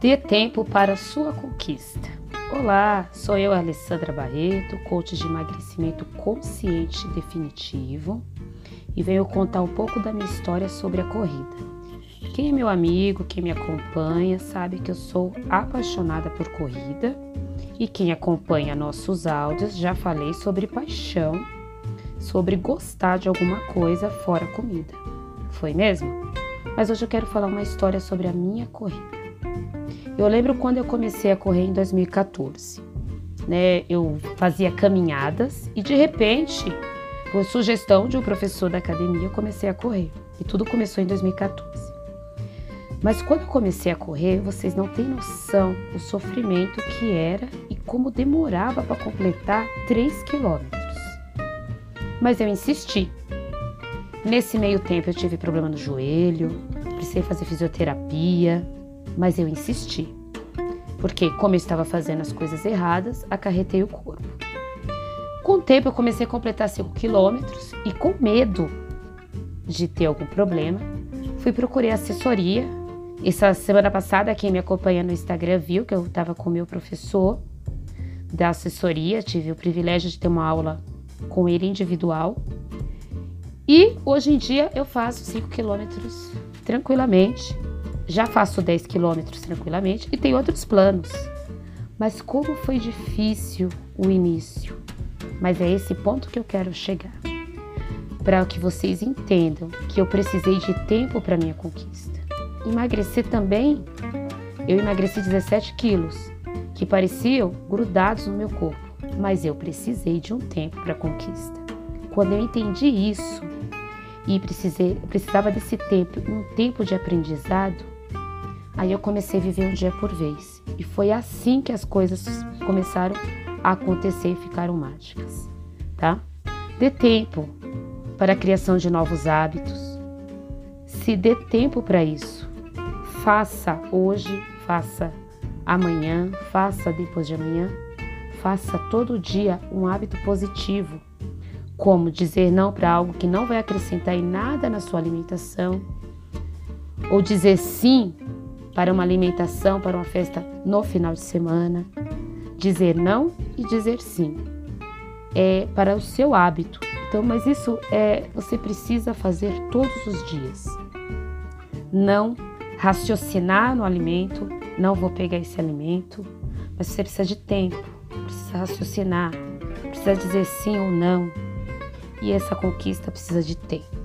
Dê tempo para sua conquista. Olá, sou eu, Alessandra Barreto, coach de emagrecimento consciente definitivo, e venho contar um pouco da minha história sobre a corrida. Quem é meu amigo, quem me acompanha, sabe que eu sou apaixonada por corrida, e quem acompanha nossos áudios já falei sobre paixão, sobre gostar de alguma coisa fora comida. Foi mesmo? Mas hoje eu quero falar uma história sobre a minha corrida. Eu lembro quando eu comecei a correr em 2014. Né, eu fazia caminhadas e de repente, por sugestão de um professor da academia, eu comecei a correr. E tudo começou em 2014. Mas quando eu comecei a correr, vocês não têm noção o sofrimento que era e como demorava para completar 3 quilômetros. Mas eu insisti. Nesse meio tempo eu tive problema no joelho, precisei fazer fisioterapia, mas eu insisti. Porque, como eu estava fazendo as coisas erradas, acarretei o corpo. Com o tempo, eu comecei a completar 5 quilômetros e, com medo de ter algum problema, fui procurar assessoria. Essa semana passada, quem me acompanha no Instagram viu que eu estava com o meu professor da assessoria, tive o privilégio de ter uma aula com ele individual. E hoje em dia eu faço 5 quilômetros tranquilamente já faço 10 quilômetros tranquilamente e tenho outros planos. Mas como foi difícil o início. Mas é esse ponto que eu quero chegar. Para que vocês entendam que eu precisei de tempo para minha conquista. Emagrecer também, eu emagreci 17 quilos, que pareciam grudados no meu corpo, mas eu precisei de um tempo para conquista. Quando eu entendi isso e precisei, precisava desse tempo, um tempo de aprendizado, Aí eu comecei a viver um dia por vez. E foi assim que as coisas começaram a acontecer e ficaram mágicas, tá? Dê tempo para a criação de novos hábitos. Se dê tempo para isso. Faça hoje, faça amanhã, faça depois de amanhã. Faça todo dia um hábito positivo, como dizer não para algo que não vai acrescentar em nada na sua alimentação, ou dizer sim para uma alimentação, para uma festa no final de semana. Dizer não e dizer sim. É para o seu hábito. Então, mas isso é você precisa fazer todos os dias. Não raciocinar no alimento, não vou pegar esse alimento, mas você precisa de tempo, precisa raciocinar, precisa dizer sim ou não. E essa conquista precisa de tempo.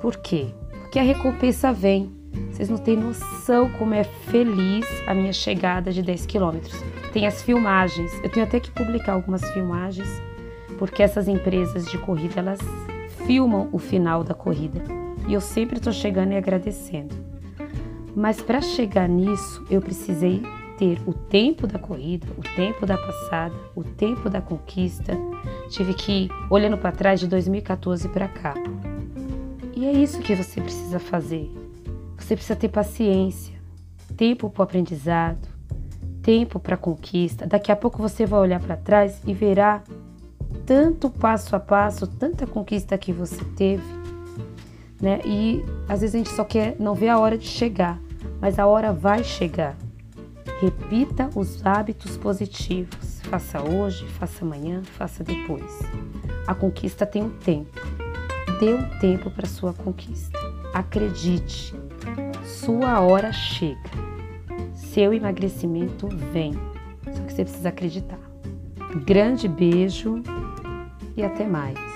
Por quê? Porque a recompensa vem vocês não têm noção como é feliz a minha chegada de 10 quilômetros. Tem as filmagens. Eu tenho até que publicar algumas filmagens, porque essas empresas de corrida elas filmam o final da corrida. E eu sempre estou chegando e agradecendo. Mas para chegar nisso, eu precisei ter o tempo da corrida, o tempo da passada, o tempo da conquista. Tive que ir olhando para trás de 2014 para cá. E é isso que você precisa fazer. Você precisa ter paciência, tempo para o aprendizado, tempo para a conquista. Daqui a pouco você vai olhar para trás e verá tanto passo a passo, tanta conquista que você teve, né? E às vezes a gente só quer não ver a hora de chegar, mas a hora vai chegar. Repita os hábitos positivos. Faça hoje, faça amanhã, faça depois. A conquista tem um tempo. Dê um tempo para sua conquista. Acredite, sua hora chega. Seu emagrecimento vem. Só que você precisa acreditar. Grande beijo e até mais.